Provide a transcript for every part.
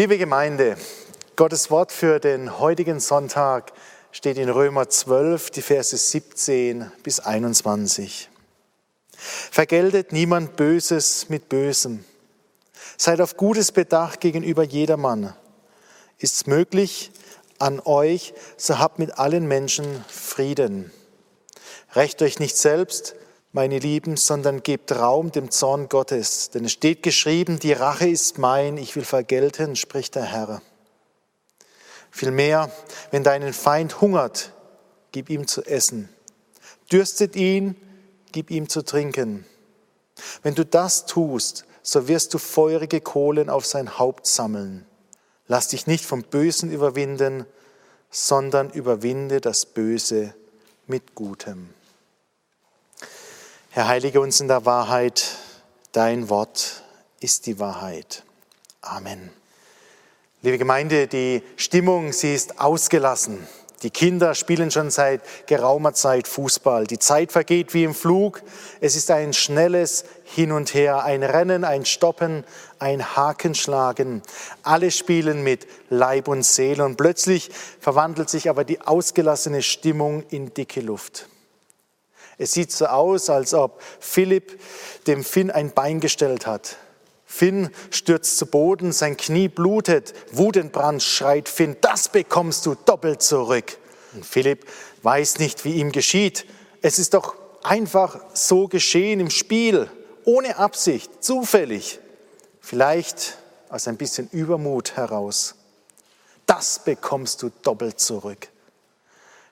Liebe Gemeinde, Gottes Wort für den heutigen Sonntag steht in Römer 12, die Verse 17 bis 21. Vergeltet niemand Böses mit Bösem. Seid auf Gutes bedacht gegenüber jedermann. Ist's möglich an euch, so habt mit allen Menschen Frieden. Recht euch nicht selbst, meine Lieben, sondern gebt Raum dem Zorn Gottes. Denn es steht geschrieben, die Rache ist mein, ich will vergelten, spricht der Herr. Vielmehr, wenn deinen Feind hungert, gib ihm zu essen. Dürstet ihn, gib ihm zu trinken. Wenn du das tust, so wirst du feurige Kohlen auf sein Haupt sammeln. Lass dich nicht vom Bösen überwinden, sondern überwinde das Böse mit Gutem. Herr, heilige uns in der Wahrheit, dein Wort ist die Wahrheit. Amen. Liebe Gemeinde, die Stimmung, sie ist ausgelassen. Die Kinder spielen schon seit geraumer Zeit Fußball. Die Zeit vergeht wie im Flug. Es ist ein schnelles Hin und Her, ein Rennen, ein Stoppen, ein Hakenschlagen. Alle spielen mit Leib und Seele und plötzlich verwandelt sich aber die ausgelassene Stimmung in dicke Luft. Es sieht so aus, als ob Philipp dem Finn ein Bein gestellt hat. Finn stürzt zu Boden, sein Knie blutet, wutentbrannt schreit Finn, das bekommst du doppelt zurück. Und Philipp weiß nicht, wie ihm geschieht. Es ist doch einfach so geschehen im Spiel, ohne Absicht, zufällig. Vielleicht aus ein bisschen Übermut heraus. Das bekommst du doppelt zurück.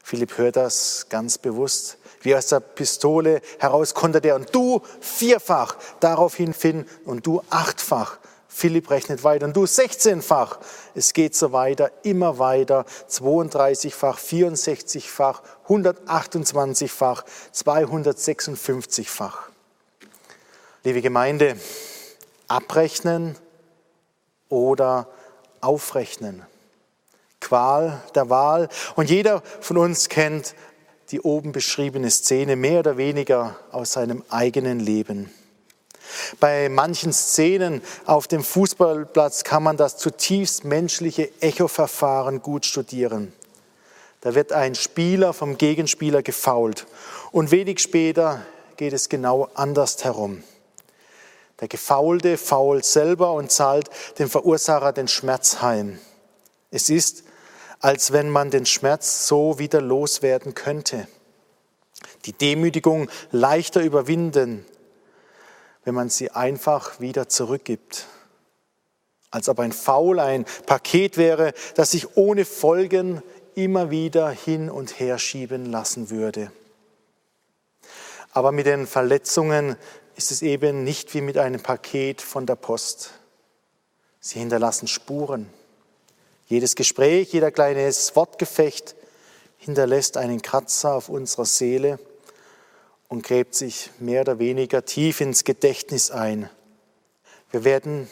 Philipp hört das ganz bewusst. Wie aus der Pistole heraus konnte der und du vierfach, daraufhin Finn und du achtfach. Philipp rechnet weiter und du 16-fach. Es geht so weiter, immer weiter, 32-fach, 64-fach, 128-fach, 256-fach. Liebe Gemeinde, abrechnen oder aufrechnen. Qual der Wahl. Und jeder von uns kennt die oben beschriebene Szene mehr oder weniger aus seinem eigenen Leben. Bei manchen Szenen auf dem Fußballplatz kann man das zutiefst menschliche Echoverfahren gut studieren. Da wird ein Spieler vom Gegenspieler gefault und wenig später geht es genau anders herum. Der Gefaulte fault selber und zahlt dem Verursacher den Schmerz heim. Es ist, als wenn man den Schmerz so wieder loswerden könnte. Die Demütigung leichter überwinden, wenn man sie einfach wieder zurückgibt. Als ob ein Faul ein Paket wäre, das sich ohne Folgen immer wieder hin und her schieben lassen würde. Aber mit den Verletzungen ist es eben nicht wie mit einem Paket von der Post. Sie hinterlassen Spuren. Jedes Gespräch, jeder kleine Wortgefecht hinterlässt einen Kratzer auf unserer Seele und gräbt sich mehr oder weniger tief ins Gedächtnis ein. Wir werden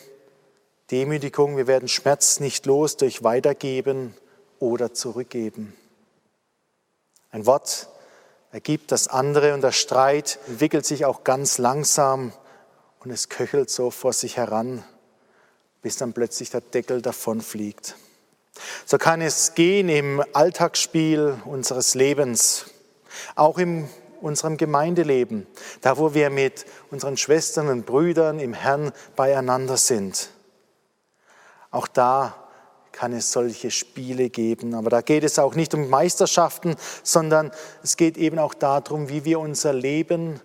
Demütigung, wir werden Schmerz nicht los durch Weitergeben oder Zurückgeben. Ein Wort ergibt das andere und der Streit entwickelt sich auch ganz langsam und es köchelt so vor sich heran, bis dann plötzlich der Deckel davonfliegt. So kann es gehen im Alltagsspiel unseres Lebens, auch in unserem Gemeindeleben, da wo wir mit unseren Schwestern und Brüdern im Herrn beieinander sind. Auch da kann es solche Spiele geben, aber da geht es auch nicht um Meisterschaften, sondern es geht eben auch darum, wie wir unser Leben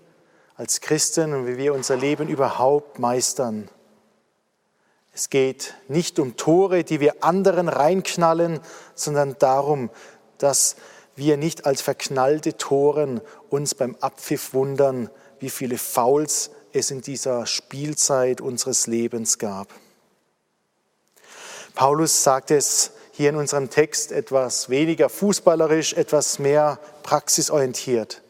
als Christen und wie wir unser Leben überhaupt meistern. Es geht nicht um Tore, die wir anderen reinknallen, sondern darum, dass wir nicht als verknallte Toren uns beim Abpfiff wundern, wie viele Fouls es in dieser Spielzeit unseres Lebens gab. Paulus sagt es hier in unserem Text etwas weniger fußballerisch, etwas mehr praxisorientiert.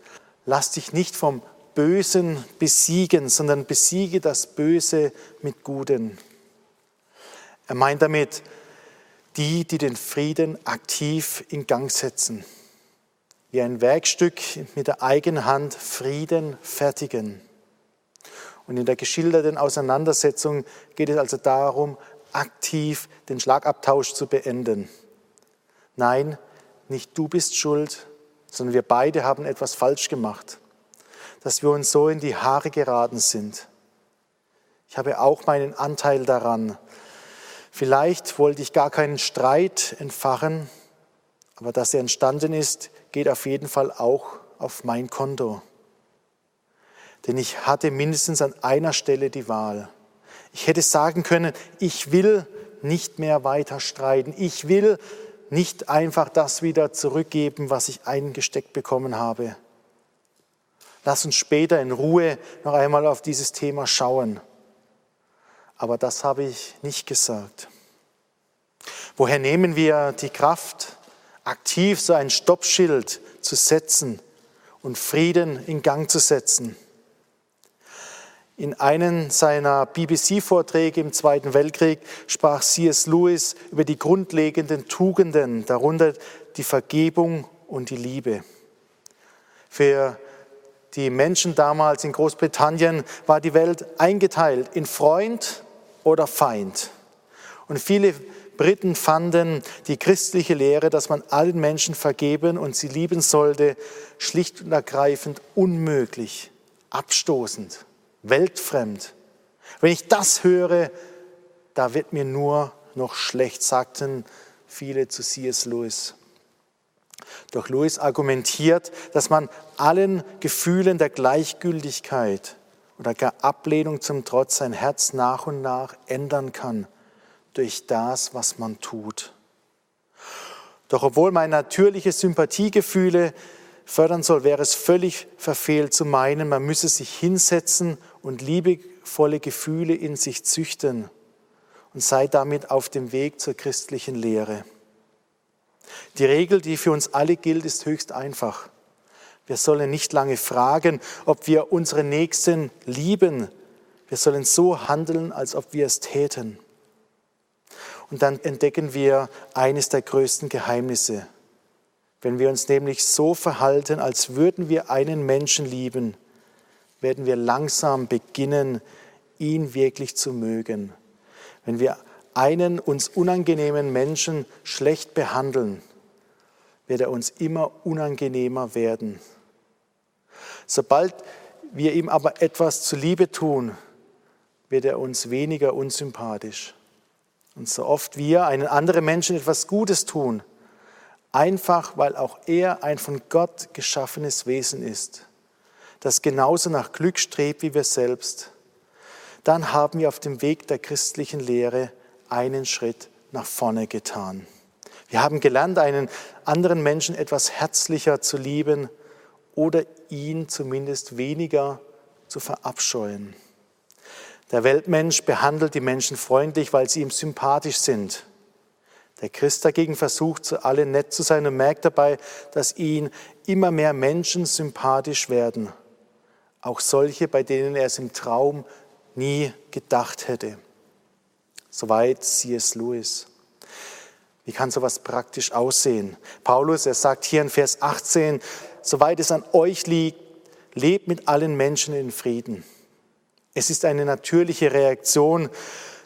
Lass dich nicht vom Bösen besiegen, sondern besiege das Böse mit Guten. Er meint damit die, die den Frieden aktiv in Gang setzen, wie ein Werkstück mit der eigenen Hand Frieden fertigen. Und in der geschilderten Auseinandersetzung geht es also darum, aktiv den Schlagabtausch zu beenden. Nein, nicht du bist schuld, sondern wir beide haben etwas falsch gemacht, dass wir uns so in die Haare geraten sind. Ich habe auch meinen Anteil daran. Vielleicht wollte ich gar keinen Streit entfachen, aber dass er entstanden ist, geht auf jeden Fall auch auf mein Konto. Denn ich hatte mindestens an einer Stelle die Wahl. Ich hätte sagen können, ich will nicht mehr weiter streiten. Ich will nicht einfach das wieder zurückgeben, was ich eingesteckt bekommen habe. Lass uns später in Ruhe noch einmal auf dieses Thema schauen. Aber das habe ich nicht gesagt. Woher nehmen wir die Kraft, aktiv so ein Stoppschild zu setzen und Frieden in Gang zu setzen? In einem seiner BBC-Vorträge im Zweiten Weltkrieg sprach C.S. Lewis über die grundlegenden Tugenden, darunter die Vergebung und die Liebe. Für die Menschen damals in Großbritannien war die Welt eingeteilt in Freund oder Feind. Und viele Briten fanden die christliche Lehre, dass man allen Menschen vergeben und sie lieben sollte, schlicht und ergreifend unmöglich, abstoßend weltfremd. Wenn ich das höre, da wird mir nur noch schlecht, sagten viele zu C.S. Lewis. Doch Lewis argumentiert, dass man allen Gefühlen der Gleichgültigkeit oder gar Ablehnung zum Trotz sein Herz nach und nach ändern kann durch das, was man tut. Doch obwohl meine natürliche Sympathiegefühle fördern soll, wäre es völlig verfehlt zu meinen, man müsse sich hinsetzen und liebevolle Gefühle in sich züchten und sei damit auf dem Weg zur christlichen Lehre. Die Regel, die für uns alle gilt, ist höchst einfach. Wir sollen nicht lange fragen, ob wir unsere Nächsten lieben. Wir sollen so handeln, als ob wir es täten. Und dann entdecken wir eines der größten Geheimnisse. Wenn wir uns nämlich so verhalten, als würden wir einen Menschen lieben, werden wir langsam beginnen, ihn wirklich zu mögen. Wenn wir einen uns unangenehmen Menschen schlecht behandeln, wird er uns immer unangenehmer werden. Sobald wir ihm aber etwas zuliebe tun, wird er uns weniger unsympathisch. Und so oft wir einen anderen Menschen etwas Gutes tun, Einfach weil auch er ein von Gott geschaffenes Wesen ist, das genauso nach Glück strebt wie wir selbst. Dann haben wir auf dem Weg der christlichen Lehre einen Schritt nach vorne getan. Wir haben gelernt, einen anderen Menschen etwas herzlicher zu lieben oder ihn zumindest weniger zu verabscheuen. Der Weltmensch behandelt die Menschen freundlich, weil sie ihm sympathisch sind. Der Christ dagegen versucht, zu allen nett zu sein und merkt dabei, dass ihn immer mehr Menschen sympathisch werden. Auch solche, bei denen er es im Traum nie gedacht hätte. Soweit C.S. Lewis. Wie kann sowas praktisch aussehen? Paulus, er sagt hier in Vers 18, soweit es an euch liegt, lebt mit allen Menschen in Frieden. Es ist eine natürliche Reaktion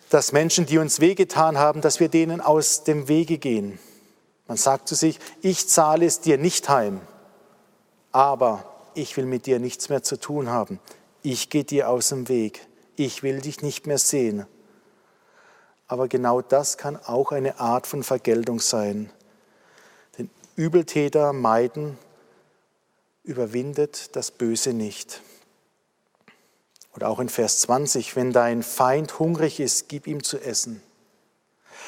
dass Menschen, die uns wehgetan haben, dass wir denen aus dem Wege gehen. Man sagt zu sich, ich zahle es dir nicht heim, aber ich will mit dir nichts mehr zu tun haben. Ich gehe dir aus dem Weg. Ich will dich nicht mehr sehen. Aber genau das kann auch eine Art von Vergeltung sein. Denn Übeltäter meiden, überwindet das Böse nicht. Oder auch in Vers 20, wenn dein Feind hungrig ist, gib ihm zu essen.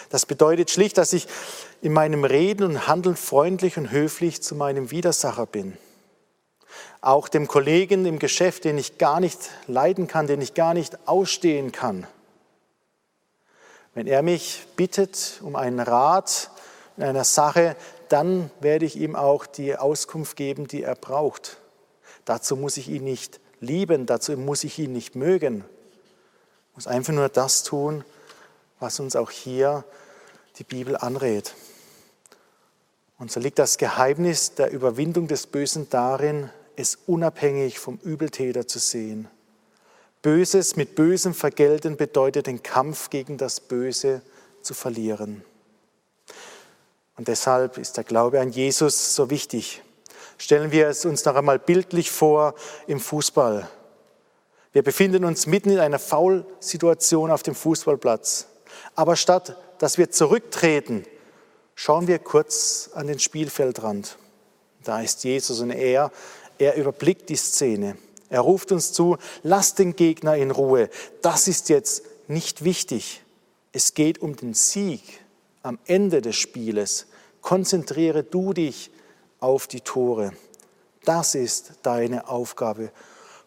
Das bedeutet schlicht, dass ich in meinem Reden und Handeln freundlich und höflich zu meinem Widersacher bin. Auch dem Kollegen im Geschäft, den ich gar nicht leiden kann, den ich gar nicht ausstehen kann. Wenn er mich bittet um einen Rat in einer Sache, dann werde ich ihm auch die Auskunft geben, die er braucht. Dazu muss ich ihn nicht lieben, dazu muss ich ihn nicht mögen. Ich muss einfach nur das tun, was uns auch hier die Bibel anrät. Und so liegt das Geheimnis der Überwindung des Bösen darin, es unabhängig vom Übeltäter zu sehen. Böses mit Bösem vergelten bedeutet den Kampf gegen das Böse zu verlieren. Und deshalb ist der Glaube an Jesus so wichtig. Stellen wir es uns noch einmal bildlich vor im Fußball. Wir befinden uns mitten in einer Foul-Situation auf dem Fußballplatz. Aber statt dass wir zurücktreten, schauen wir kurz an den Spielfeldrand. Da ist Jesus und er, er überblickt die Szene. Er ruft uns zu, lasst den Gegner in Ruhe. Das ist jetzt nicht wichtig. Es geht um den Sieg am Ende des Spieles. Konzentriere du dich auf die Tore. Das ist deine Aufgabe.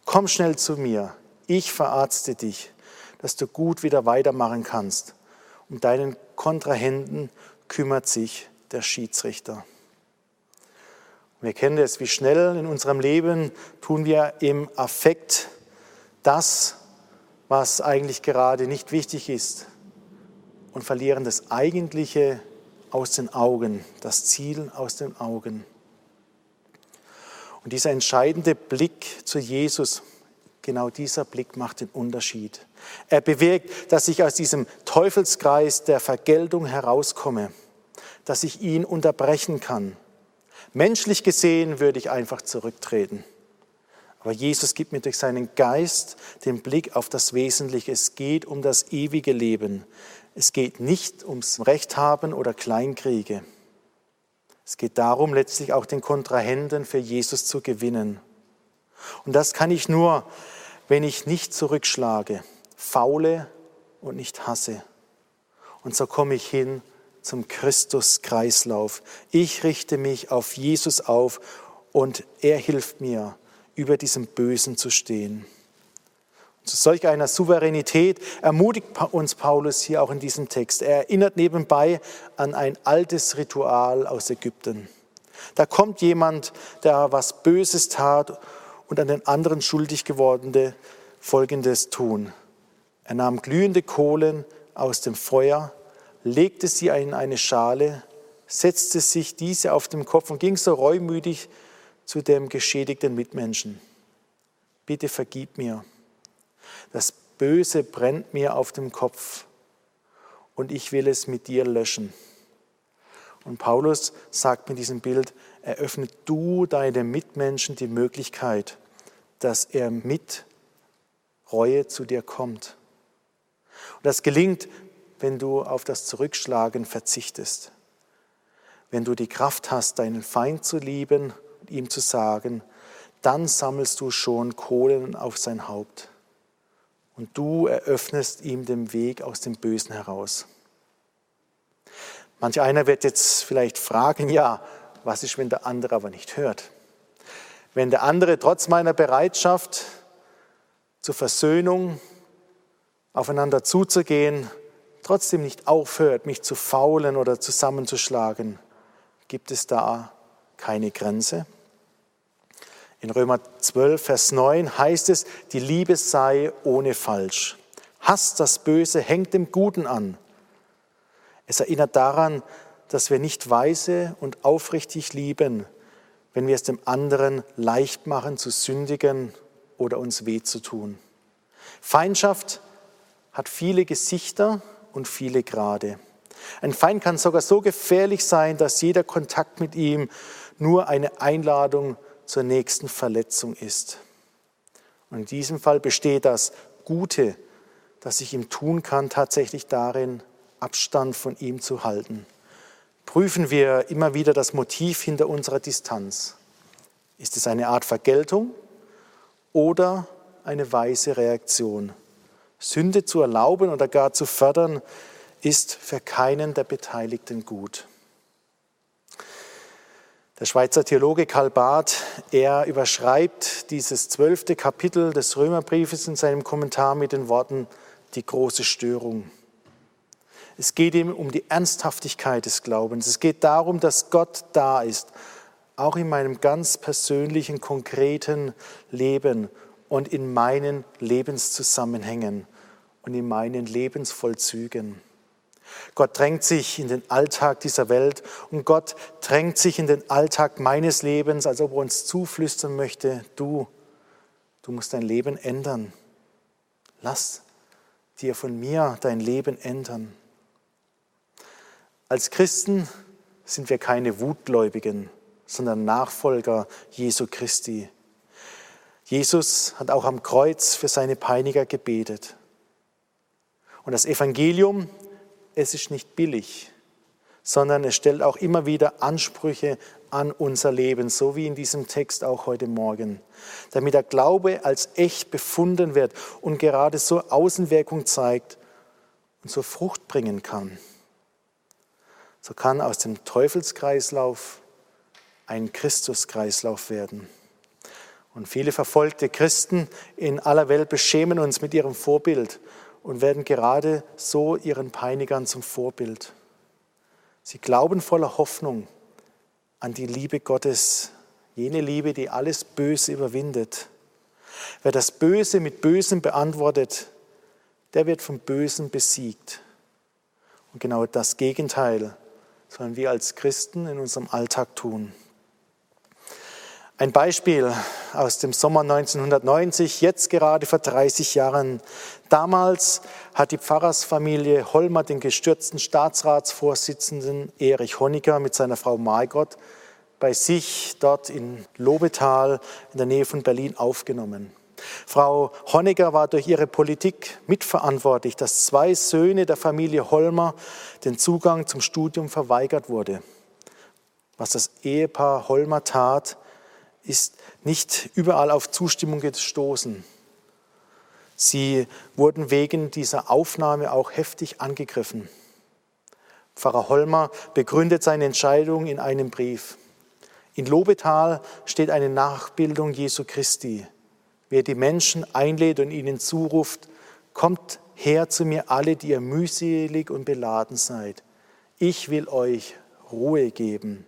Komm schnell zu mir. Ich verarzte dich, dass du gut wieder weitermachen kannst. Um deinen Kontrahenten kümmert sich der Schiedsrichter. Wir kennen es, wie schnell in unserem Leben tun wir im Affekt das, was eigentlich gerade nicht wichtig ist und verlieren das Eigentliche aus den Augen, das Ziel aus den Augen. Und dieser entscheidende Blick zu Jesus, genau dieser Blick macht den Unterschied. Er bewirkt, dass ich aus diesem Teufelskreis der Vergeltung herauskomme, dass ich ihn unterbrechen kann Menschlich gesehen würde ich einfach zurücktreten. Aber Jesus gibt mir durch seinen Geist den Blick auf das Wesentliche. Es geht um das ewige Leben. Es geht nicht ums Recht haben oder Kleinkriege. Es geht darum, letztlich auch den Kontrahenten für Jesus zu gewinnen. Und das kann ich nur, wenn ich nicht zurückschlage, faule und nicht hasse. Und so komme ich hin zum Christuskreislauf. Ich richte mich auf Jesus auf und er hilft mir, über diesem Bösen zu stehen. zu solch einer Souveränität ermutigt uns Paulus hier auch in diesem Text. Er erinnert nebenbei an ein altes Ritual aus Ägypten. Da kommt jemand, der was Böses tat und an den anderen schuldig gewordene Folgendes tun. Er nahm glühende Kohlen aus dem Feuer, legte sie in eine Schale, setzte sich diese auf den Kopf und ging so reumütig zu dem geschädigten Mitmenschen. Bitte vergib mir. Das Böse brennt mir auf dem Kopf und ich will es mit dir löschen. Und Paulus sagt mit diesem Bild, eröffne du deinem Mitmenschen die Möglichkeit, dass er mit Reue zu dir kommt. Und das gelingt wenn du auf das Zurückschlagen verzichtest. Wenn du die Kraft hast, deinen Feind zu lieben und ihm zu sagen, dann sammelst du schon Kohlen auf sein Haupt. Und du eröffnest ihm den Weg aus dem Bösen heraus. Manch einer wird jetzt vielleicht fragen, ja, was ist, wenn der andere aber nicht hört? Wenn der andere trotz meiner Bereitschaft zur Versöhnung aufeinander zuzugehen, trotzdem nicht aufhört, mich zu faulen oder zusammenzuschlagen, gibt es da keine Grenze? In Römer 12, Vers 9 heißt es, die Liebe sei ohne Falsch. Hass das Böse hängt dem Guten an. Es erinnert daran, dass wir nicht weise und aufrichtig lieben, wenn wir es dem anderen leicht machen, zu sündigen oder uns weh zu tun. Feindschaft hat viele Gesichter und viele Grade. Ein Feind kann sogar so gefährlich sein, dass jeder Kontakt mit ihm nur eine Einladung zur nächsten Verletzung ist. Und in diesem Fall besteht das Gute, das ich ihm tun kann, tatsächlich darin, Abstand von ihm zu halten. Prüfen wir immer wieder das Motiv hinter unserer Distanz. Ist es eine Art Vergeltung oder eine weise Reaktion? Sünde zu erlauben oder gar zu fördern, ist für keinen der Beteiligten gut. Der Schweizer Theologe Karl Barth, er überschreibt dieses zwölfte Kapitel des Römerbriefes in seinem Kommentar mit den Worten die große Störung. Es geht ihm um die Ernsthaftigkeit des Glaubens. Es geht darum, dass Gott da ist, auch in meinem ganz persönlichen, konkreten Leben und in meinen Lebenszusammenhängen und in meinen Lebensvollzügen. Gott drängt sich in den Alltag dieser Welt und Gott drängt sich in den Alltag meines Lebens, als ob er uns zuflüstern möchte, du, du musst dein Leben ändern. Lass dir von mir dein Leben ändern. Als Christen sind wir keine Wutgläubigen, sondern Nachfolger Jesu Christi. Jesus hat auch am Kreuz für seine Peiniger gebetet. Und das Evangelium es ist nicht billig, sondern es stellt auch immer wieder Ansprüche an unser Leben, so wie in diesem Text auch heute Morgen, damit der Glaube als echt befunden wird und gerade so Außenwirkung zeigt und so Frucht bringen kann. So kann aus dem Teufelskreislauf ein Christuskreislauf werden. Und viele verfolgte Christen in aller Welt beschämen uns mit ihrem Vorbild und werden gerade so ihren Peinigern zum Vorbild. Sie glauben voller Hoffnung an die Liebe Gottes, jene Liebe, die alles Böse überwindet. Wer das Böse mit Bösem beantwortet, der wird vom Bösen besiegt. Und genau das Gegenteil sollen wir als Christen in unserem Alltag tun. Ein Beispiel aus dem Sommer 1990, jetzt gerade vor 30 Jahren. Damals hat die Pfarrersfamilie Holmer den gestürzten Staatsratsvorsitzenden Erich Honecker mit seiner Frau Margot bei sich dort in Lobetal in der Nähe von Berlin aufgenommen. Frau Honecker war durch ihre Politik mitverantwortlich, dass zwei Söhne der Familie Holmer den Zugang zum Studium verweigert wurde. Was das Ehepaar Holmer tat, ist nicht überall auf Zustimmung gestoßen. Sie wurden wegen dieser Aufnahme auch heftig angegriffen. Pfarrer Holmer begründet seine Entscheidung in einem Brief. In Lobetal steht eine Nachbildung Jesu Christi. Wer die Menschen einlädt und ihnen zuruft, kommt her zu mir alle, die ihr mühselig und beladen seid. Ich will euch Ruhe geben.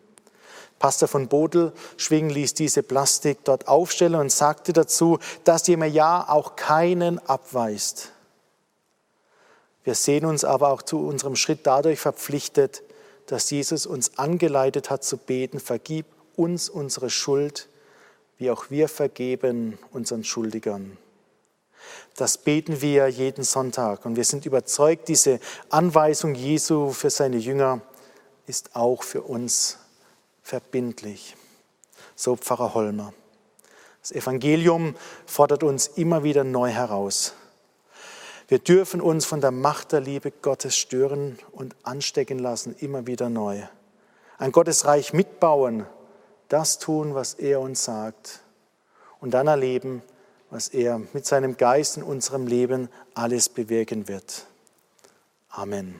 Pastor von Bodel schwingen ließ diese Plastik dort aufstellen und sagte dazu, dass mir ja auch keinen abweist. Wir sehen uns aber auch zu unserem Schritt dadurch verpflichtet, dass Jesus uns angeleitet hat zu beten, vergib uns unsere Schuld, wie auch wir vergeben unseren Schuldigern. Das beten wir jeden Sonntag und wir sind überzeugt, diese Anweisung Jesu für seine Jünger ist auch für uns verbindlich. So Pfarrer Holmer. Das Evangelium fordert uns immer wieder neu heraus. Wir dürfen uns von der Macht der Liebe Gottes stören und anstecken lassen, immer wieder neu. Ein Gottesreich mitbauen, das tun, was er uns sagt. Und dann erleben, was er mit seinem Geist in unserem Leben alles bewirken wird. Amen.